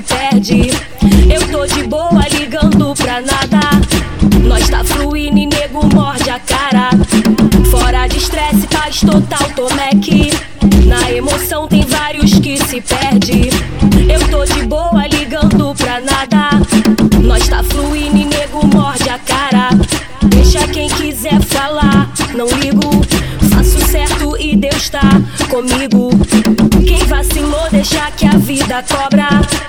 se perde. Eu tô de boa ligando pra nada. Nós tá fluindo e nego morde a cara. Fora de estresse, paz total, Tomec. Na emoção tem vários que se perde. Eu tô de boa ligando pra nada. Nós tá fluindo e nego morde a cara. Deixa quem quiser falar, não ligo. Faço certo e Deus tá comigo. Quem vacilou, deixa que a vida cobra.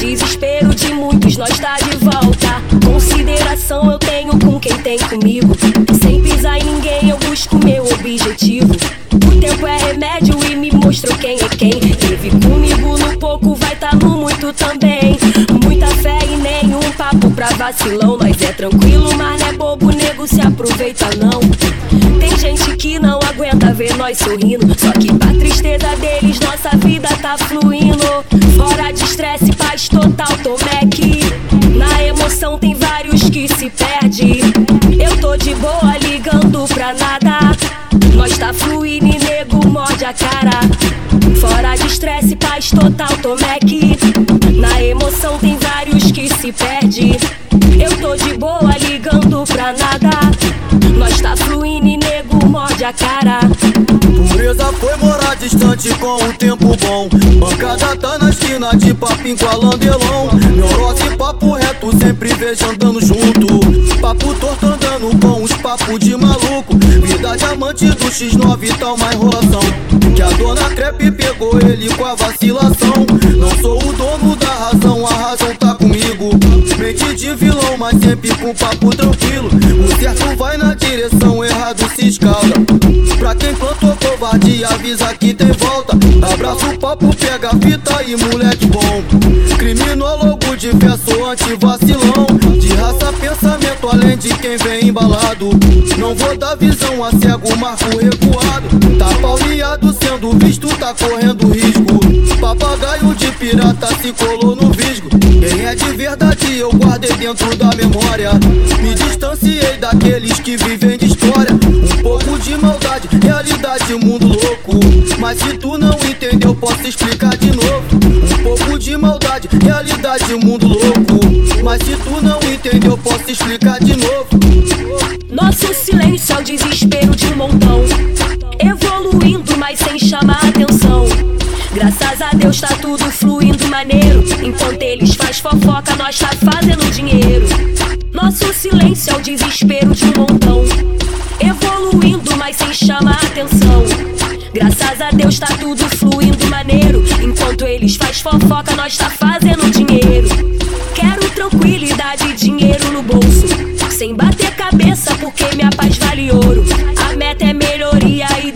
Desespero de muitos, nós tá de volta. Consideração eu tenho com quem tem comigo. Sem pisar em ninguém, eu busco meu objetivo. O tempo é remédio e me mostrou quem é quem. Teve comigo no pouco, vai tá no muito também. Pra vacilão. Nós é tranquilo, mas não é bobo, nego se aproveita não. Tem gente que não aguenta ver nós sorrindo. Só que pra tristeza deles, nossa vida tá fluindo. Fora de estresse, paz total, Tomec. Na emoção tem vários que se perde. Eu tô de boa ligando pra nada. Nós tá fluindo e nego morde a cara. Fora de estresse, paz total, Tomec. Se perde. Eu tô de boa ligando pra nada. Nós tá fluindo e nego morde a cara. Pureza foi morar distante com o tempo bom. Bancada tá na esquina de papinho com a landelão. Neurose papo reto, sempre vejo andando junto. Papo torto andando com os papos de maluco. Vida diamante do X9 tá uma enrolação. Que a dona crepe pegou ele com a vacilação. Não sou o dono da razão, a razão tá comigo. Mente de vilão, mas sempre com papo tranquilo. O certo vai na direção, errado se escala. Pra quem plantou covardia, avisa que tem volta. Abraça o papo, pega a fita e moleque bom. Criminólogo sou anti-vacilão. De raça, pensamento, além de quem vem embalado. Não vou dar visão a cego, marco recuado. Tá pauleado, sendo visto, tá correndo risco. Papagaio de pirata se colou no visgo. Quem é de verdade, eu guardei dentro da memória. Me distanciei daqueles que vivem de história. Um pouco de maldade, realidade, mundo louco. Mas se tu não entendeu, posso explicar de novo. Um pouco de maldade, realidade, mundo louco. Mas se tu não entendeu, posso explicar de novo. Nosso silêncio é o desespero de um montão. Evoluindo, mas sem chamar atenção. Graças a Deus tá tudo fluindo maneiro. Enquanto eles faz fofoca, nós tá fazendo dinheiro. Nosso silêncio é o desespero de um montão. Evoluindo, mas sem chamar atenção. Graças a Deus tá tudo fluindo maneiro. Enquanto eles faz fofoca, nós tá fazendo dinheiro. Quero tranquilidade e dinheiro no bolso. Sem bater cabeça, porque minha paz vale ouro. A meta é melhoria e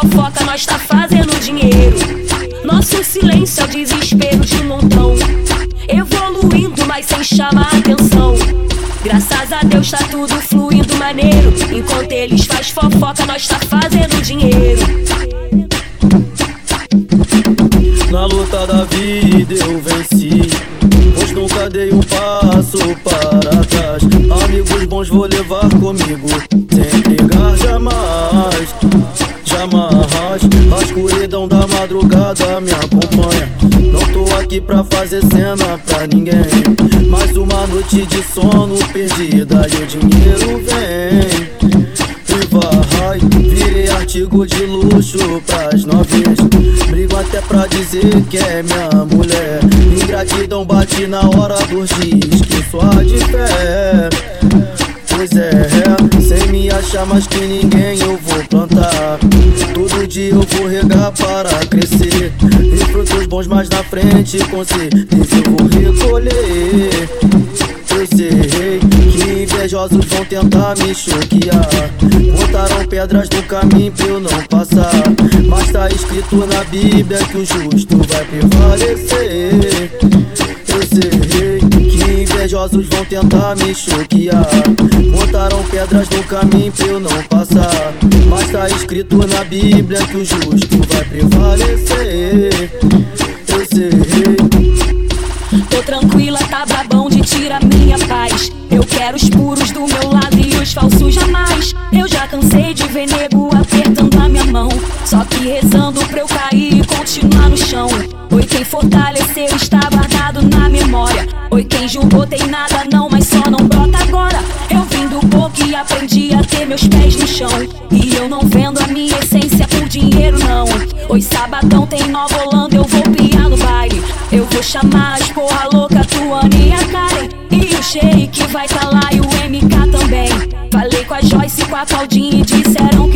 fofoca, nós tá fazendo dinheiro. Nosso silêncio é o desespero de um montão. Evoluindo, mas sem chamar atenção. Graças a Deus tá tudo fluindo maneiro. Enquanto eles faz fofoca, nós tá fazendo dinheiro. Na luta da vida eu venci. Pois nunca dei um passo para trás. Amigos bons vou levar comigo. Sem brigar jamais, jamais. Escuridão da madrugada me acompanha. Não tô aqui pra fazer cena pra ninguém. Mais uma noite de sono perdida e o dinheiro vem. E vai, virei artigo de luxo pras novinhas. Brigo até pra dizer que é minha mulher. Ingratidão bate na hora dos dias que sua de fé. Pois é, sem me achar mais que ninguém eu vou plantar. Eu vou regar para crescer. E frutos bons mais na frente, com certeza eu vou recolher. Eu sei que invejosos vão tentar me choquear. Botaram pedras no caminho pra eu não passar. Mas tá escrito na Bíblia que o justo vai prevalecer. Invejosos vão tentar me choquear. Botaram pedras no caminho pra eu não passar. Mas tá escrito na Bíblia que o justo vai prevalecer. Eu sei. Tô tranquila, tá brabão de tira minha paz. Eu quero os puros do meu lado e os falsos jamais. Eu já cansei de ver nego apertando a minha mão. Só que rezando pra eu cair no chão. Oi, quem fortaleceu está guardado na memória. Oi, quem julgou tem nada não, mas só não brota agora. Eu vim do pouco e aprendi a ter meus pés no chão. E eu não vendo a minha essência por dinheiro, não. Oi, sabadão tem Nova Holanda, eu vou piar no baile. Eu vou chamar as porra louca, Tuane e a Karen. E o Sheik vai tá lá e o MK também. Falei com a Joyce e com a Claudinha e disseram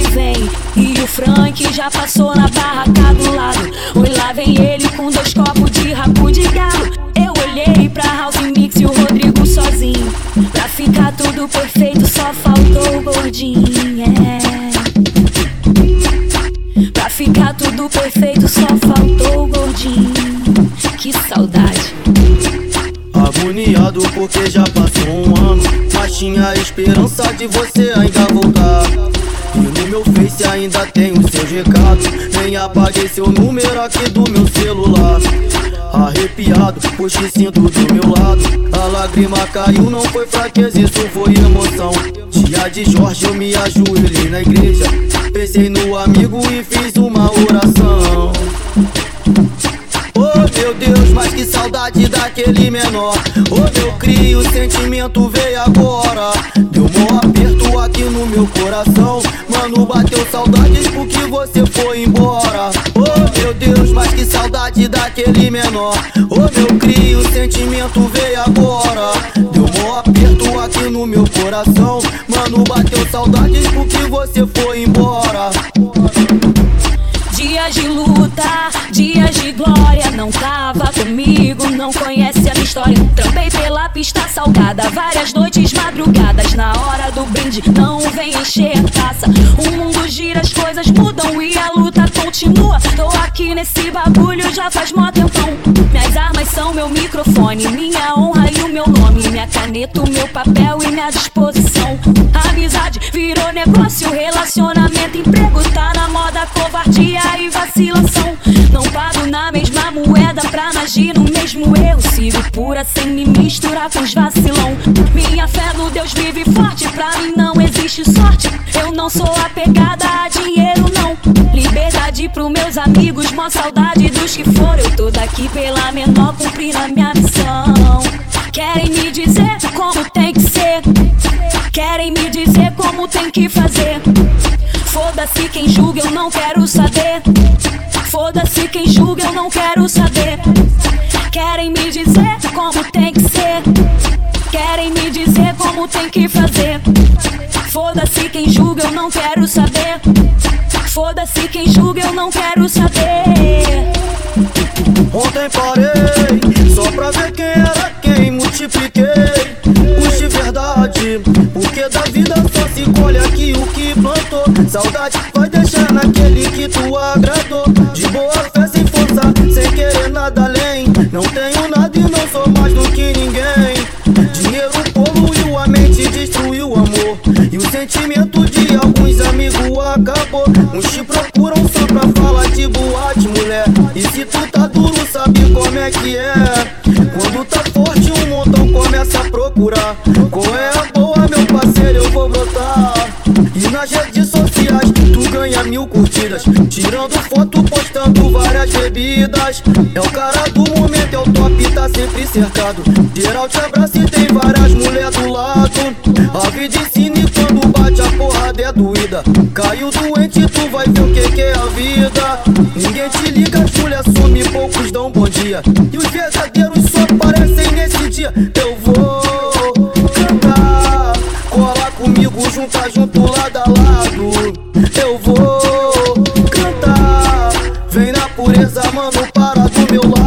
o Frank já passou na barraca do lado. Oi, lá vem ele com dois copos de rabo de galo. Eu olhei pra House Mix e o Rodrigo sozinho. Pra ficar tudo perfeito, só faltou o gordinho. É. Pra ficar tudo perfeito, só faltou o gordinho. Que saudade. Agoniado porque já passou um ano. Mas tinha esperança de você ainda voltar. E no meu Face ainda tem os seus recados. Nem apaguei seu número aqui do meu celular. Arrepiado, te sinto do meu lado. A lágrima caiu, não foi fraqueza, isso foi emoção. Dia de Jorge, eu me ajoelhei na igreja. Pensei no amigo e fiz uma oração. Oh meu Deus, mas que saudade daquele menor. Oh meu crio, o sentimento veio agora. Deu mó aperto aqui no meu coração. Mano, bateu saudades porque você foi embora. Oh meu Deus, mas que saudade daquele menor. Oh meu crio, o sentimento veio agora. Deu mó aperto aqui no meu coração. Mano, bateu saudades porque você foi embora. Dias de luta, dias de glória. Não tava comigo, não conhece. Pela pista salgada, várias noites, madrugadas. Na hora do brinde, não vem encher a taça. O mundo gira, as coisas mudam e a luta continua. Tô aqui nesse bagulho já faz mó tempão. Minhas armas são meu microfone, minha honra e o meu nome. Minha caneta, o meu papel e minha disposição. Amizade virou negócio, relacionamento, emprego tá na moda, covardia e vacilação. Não pago na mesma moeda pra agir no mesmo erro. Sigo pura sem me misturar com os vacilão. Minha fé no Deus vive forte, pra mim não existe sorte. Eu não sou apegada a dinheiro, não. Liberdade pros meus amigos, mó saudade dos que foram. Eu tô daqui pela menor, cumprir a minha missão. Querem me dizer como tem que ser. Querem me dizer como tem que fazer. Foda-se quem julga, eu não quero saber. Foda-se quem julga, eu não quero saber. Querem me dizer como tem que ser. Querem me dizer como tem que fazer. Foda-se quem julga, eu não quero saber. Foda-se quem julga, eu não quero saber. Ontem parei só pra ver quem era quem. Multipliquei os de verdade. Porque da vida só se colhe aqui o que plantou. Saudade vai deixar naquele que tu agradou. Acabou. Uns te procuram só pra falar de boate, mulher. E se tu tá duro, sabe como é que é? Quando tá forte, um montão começa a procurar. Qual é a boa, meu parceiro? Eu vou brotar. E nas redes sociais, tu ganha mil curtidas. Tirando foto, postando várias bebidas. É o cara do momento, é o top, tá sempre cercado. Geral te abraça e tem várias mulheres do lado. A vida ensina e quando bate a é doída. Caiu doente, tu vai ver o que, que é a vida. Ninguém te liga, mulheres some, poucos dão bom dia. E os verdadeiros só aparecem nesse dia. Eu vou cantar, cola comigo, junta junto lado a lado. Eu vou cantar, vem na pureza, mano, para do meu lado.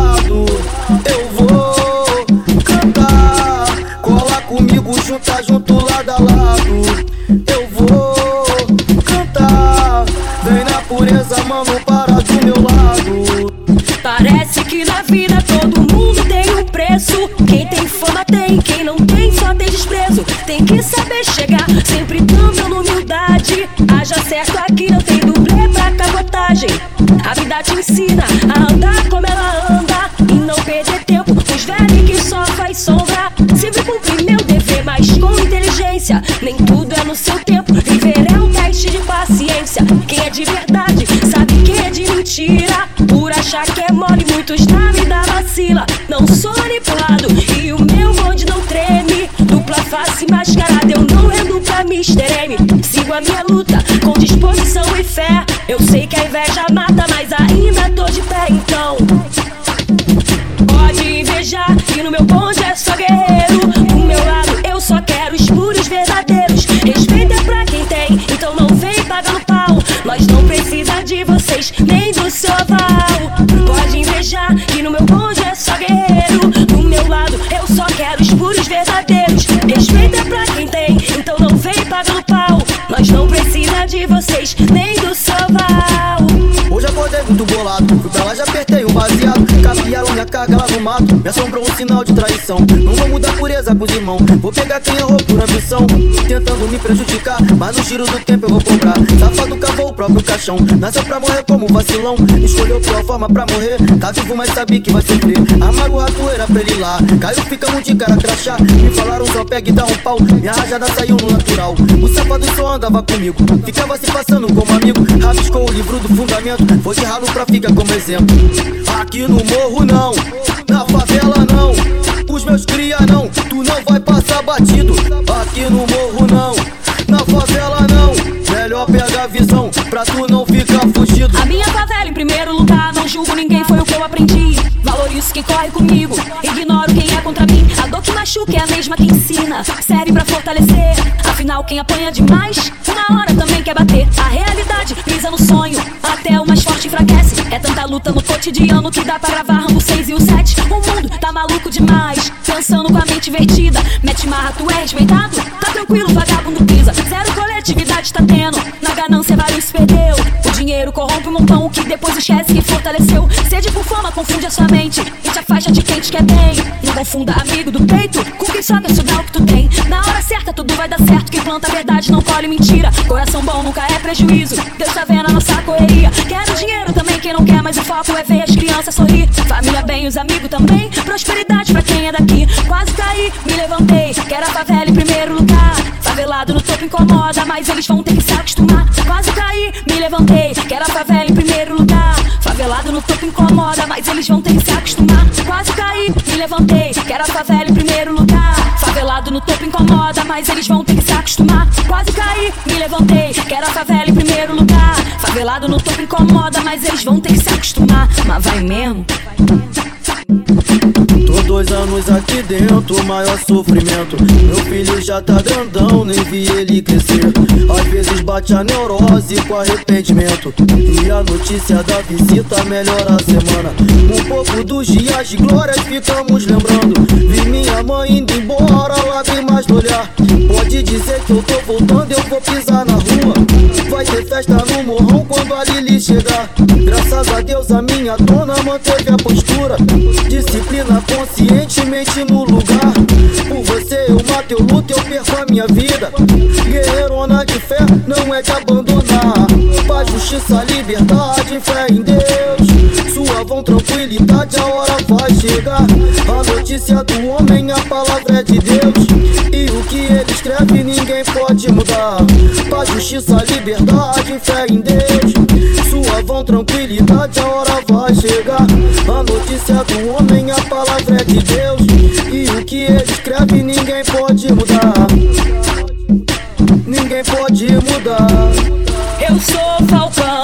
No seu tempo. Viver é um teste de paciência. Quem é de verdade sabe quem é de mentira. Por achar que é mole, muitos na vida vacila. Não sou manipulado e o meu bonde não treme. Dupla face mascarada, eu não ando pra Mr. M. Sigo a minha luta com disposição e fé. Eu sei que a inveja mata, mas ainda tô de pé, então. Pode invejar que no meu bonde é só guerreiro. De vocês, nem do seu aval. Pode invejar que no meu bonde é só guerreiro. Do meu lado eu só quero os puros verdadeiros. Respeito é pra quem tem, então não vem pagando pau. Nós não precisa de vocês, nem do seu aval. Hoje acordei muito bolado, fui pra lá já apertei um baseado. Carga lá no mato, me assombrou um sinal de traição. Não vou mudar pureza com os irmãos, vou pegar quem errou por ambição. Tentando me prejudicar, mas no giro do tempo eu vou cobrar. Safado cavou o próprio caixão, nasceu pra morrer como vacilão. Escolheu pior forma pra morrer, tá vivo, mas sabe que vai sofrer. Amargo ratoeira pra ele lá, caiu, ficamos de cara crachá. Me falaram só pega e dá um pau, minha rajada saiu no natural. O safado só andava comigo, ficava se passando como amigo. Rabiscou o livro do fundamento, foi de ralo pra ficar como exemplo. Aqui no morro não, na favela não, os meus cria não, tu não vai passar batido. Aqui no morro não, na favela não, melhor pega a visão pra tu não ficar fugido. A minha favela em primeiro lugar, não julgo ninguém, foi o que eu aprendi. Valorizo quem corre comigo, ignoro quem é contra mim. A dor que machuca é a mesma que ensina, serve pra fortalecer. Afinal, quem apanha demais, uma hora também quer bater. A realidade brisa no sonho, até o mais forte enfraquece. É tanta luta no cotidiano que dá pra gravar Rambo 6 e o 7. O mundo tá maluco demais, pensando com a mente invertida. Mete marra, tu é respeitado? Tá tranquilo, vagabundo pisa. Zero coletividade tá tendo, na ganância vários depois esquece que fortaleceu. Sede por fama confunde a sua mente e te afasta de quem te quer bem. Não confunda amigo do peito com quem quer sugar o que tu tem. Na hora certa tudo vai dar certo, quem planta a verdade não colhe mentira. Coração bom nunca é prejuízo, Deus tá vendo a nossa correria. Quero dinheiro também, quem não quer, mas o foco é ver as crianças sorrir. Família bem, os amigos também, prosperidade pra quem é daqui. Quase caí, me levantei, quero a favela em primeiro lugar. Favelado no topo incomoda, mas eles vão ter que se acostumar. Quase caí, me levantei, quero a favela em primeiro lugar. Favelado no topo incomoda, mas eles vão ter que se acostumar. Quase caí, me levantei, quero a favela em primeiro lugar. Favelado no topo incomoda, mas eles vão ter que se acostumar. Quase caí, me levantei, quero a favela em primeiro lugar. Favelado no topo incomoda, mas eles vão ter que se acostumar. Mas vai mesmo. Tô dois anos aqui dentro, maior sofrimento. Meu filho já tá grandão, nem vi ele crescer. Às vezes bate a neurose com arrependimento. E a notícia da visita melhora a semana. Um pouco dos dias de glórias ficamos lembrando. Vi minha mãe indo embora, lá vi mais no olhar. Pode dizer que eu tô voltando, eu vou pisar na rua. Vai ter festa no morrão quando a Lili chegar. Graças a Deus a minha dona manteve a postura. Disciplina conscientemente no lugar. Por você eu mato, eu luto, eu perco a minha vida. Guerreirona de fé não é de abandonar. Paz, justiça, liberdade, fé em Deus. Suavão, tranquilidade, a hora vai chegar. A notícia do homem, a palavra é de Deus. Ninguém pode mudar. Paz, justiça, liberdade, fé em Deus. Suavão, tranquilidade, a hora vai chegar. A notícia do homem, a palavra é de Deus. E o que ele escreve ninguém pode mudar. Ninguém pode mudar. Eu sou Falcão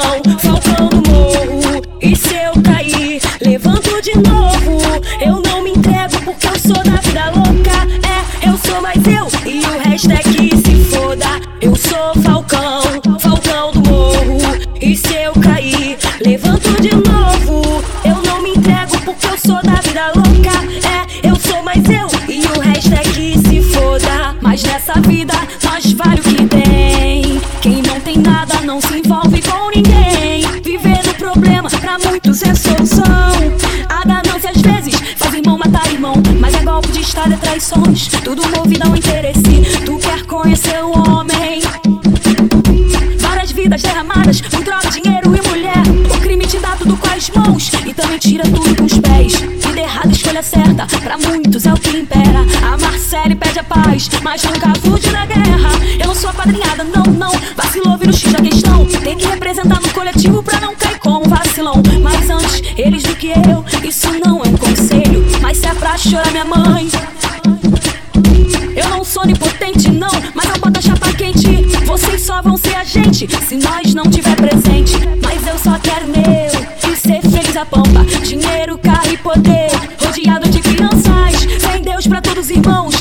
Nessa vida nós vale o que tem. Quem não tem nada não se envolve com ninguém. Viver vícios é solução. A ganância às vezes faz irmão matar irmão. Mas é golpe de estado, é traições. Tudo movido ao interesse. Tu quer conhecer o homem. Várias vidas derramadas por droga, dinheiro e mulher. O crime te dá tudo com as mãos e também tira tudo com os pés. Vida errada, escolha certa. Pra muitos é o que impera. Marcele pede a paz, mas nunca fuge da guerra. Eu não sou apadrinhada, não, não. Vacilou, vira o X da questão. Tem que representar no coletivo pra não cair como vacilão. Mas antes, eles do que eu. Isso não é um conselho, mas se é pra chorar, minha mãe. Eu não sou onipotente, não, mas eu boto a chapa quente. Vocês só vão ser a gente se nós não tiver presente. Mas eu só quero meu e ser feliz a pampa. Dinheiro, carro e poder, rodeado de crianças. Sem Deus pra todos os irmãos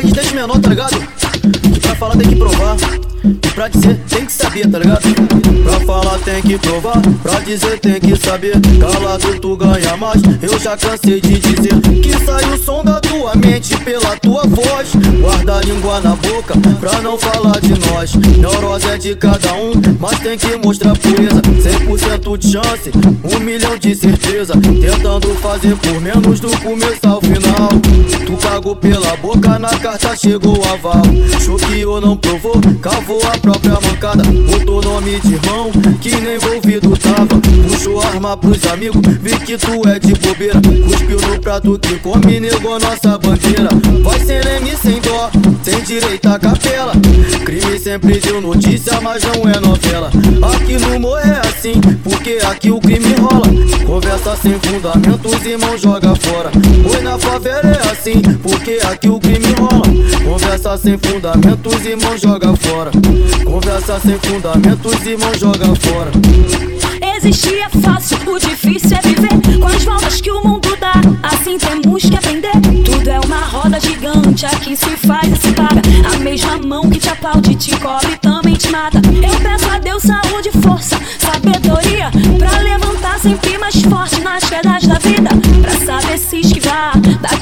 Desde menor, tá ligado? Falar tem que provar. E pra dizer tem que saber, tá ligado? Pra falar tem que provar, pra dizer tem que saber. Calado tu ganha mais, eu já cansei de dizer que sai o som da tua mente pela tua voz. Guarda a língua na boca pra não falar de nós. Neurose é de cada um, mas tem que mostrar pureza. 100% de chance, um milhão de certeza. Tentando fazer por menos do começo ao final. Tu pagou pela boca, na carta chegou o aval. Choqueou, não provou, cavou a própria mancada. Botou nome de irmão, que nem envolvido tava. Puxou arma pros amigos, vi que tu é de bobeira. Cuspiu no prato que come, negou nossa bandeira. Vai sem leme, sem dó, sem direito à capela. Crime sempre deu notícia, mas não é novela. Aqui no morro é assim, porque aqui o crime rola. Conversa sem fundamentos, irmão joga fora. Oi na favela é assim, porque aqui o crime rola. Conversa sem fundamentos, irmão joga fora. Conversa sem fundamentos, irmão joga fora. Existir é fácil, o difícil é viver com as voltas que o mundo dá. Assim temos que aprender. Tudo é uma roda gigante, aqui se faz e se paga. A mesma mão que te aplaude, te cobre também te mata. Eu peço a Deus saúde, força, sabedoria pra levantar sempre mais forte nas quedas da vida. Pra saber se esquivar que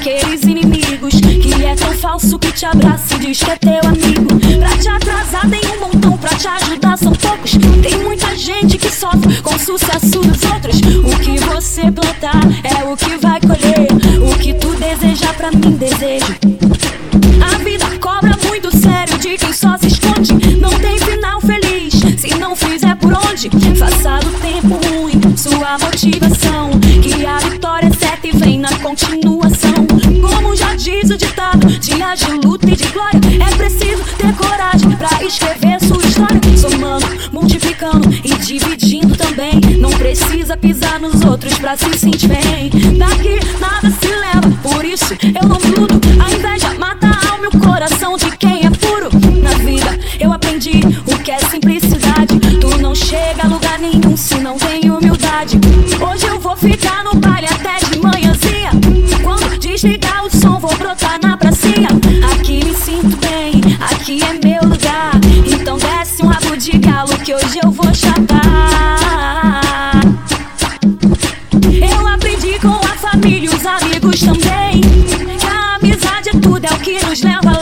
falso que te abraça e diz que é teu amigo. Pra te atrasar tem um montão, pra te ajudar são poucos. Tem muita gente que sofre com o sucesso dos outros. O que você plantar é o que vai colher. O que tu deseja pra mim, desejo. A vida cobra muito sério de quem só se esconde. Não tem final feliz se não fizer por onde. Faça do tempo ruim sua motivação. Que a vitória é certa e vem na continuação. Diz o ditado, dias de luta e de glória. É preciso ter coragem pra escrever sua história. Somando, multiplicando e dividindo também. Não precisa pisar nos outros pra se sentir bem. Daqui nada se leva, por isso eu não mudo. A inveja mata a alma e o coração de quem é puro. Na vida eu aprendi o que é simplicidade. Tu não chega a lugar nenhum se não tem humildade. Hoje eu vou ficar no baile até de manhãzinha. Quando desligar brotar na pracinha. Aqui me sinto bem, aqui é meu lugar. Então desce um rabo de galo que hoje eu vou chapar. Eu aprendi com a família e os amigos também. Que a amizade é tudo, é o que nos leva além.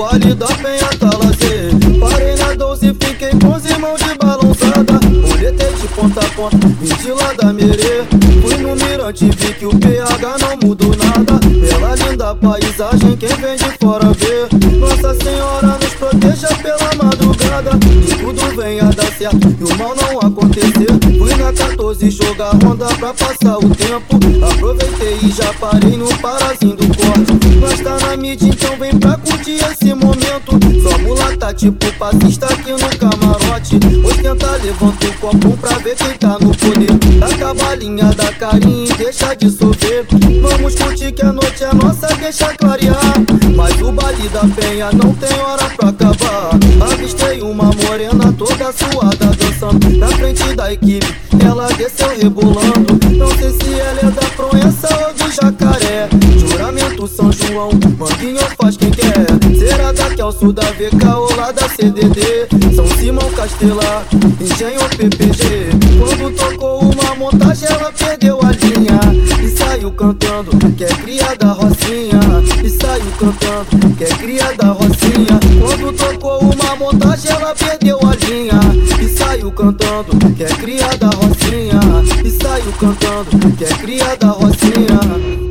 Baile da penha lazer Parei na 12 e fiquei com os irmãos de balançada Olhetei de ponta a ponta, vim de lá da merê Fui no mirante vi que o PH não mudou nada Pela linda paisagem, quem vem de fora vê Nossa Senhora nos proteja pela madrugada E tudo venha dar certo e o mal não acontecer. Fui na 14 jogar ronda pra passar o tempo. Aproveitei e já parei no parazinho do corte. Nós tá então vem pra curtir esse momento. Só mulata, tipo passista aqui no camarote. Ostenta, levanta o copo pra ver quem tá no poder. Da balinha da carinha e deixa de sofrer. Vamos curtir que a noite é nossa, deixa clarear. Mas o baile da penha não tem hora pra acabar. Avistei uma morena toda suada dançando na frente da equipe. Ela desceu rebolando. Não sei se ela é da Proença ou do Jacaré. Juramento São João, Manguinho faz quem quer. Será da Kelso da VK ou lá da CDD? São Simão Castelar, Engenho PPG. Quando tocou uma montagem, ela perdeu a linha e saiu cantando. Que é cria da Rocinha e saiu cantando. Que é cria da Rocinha. Quando tocou uma montagem, ela perdeu a linha e saiu cantando. Que é cria da Rocinha e saiu cantando. Que é cria da Rocinha.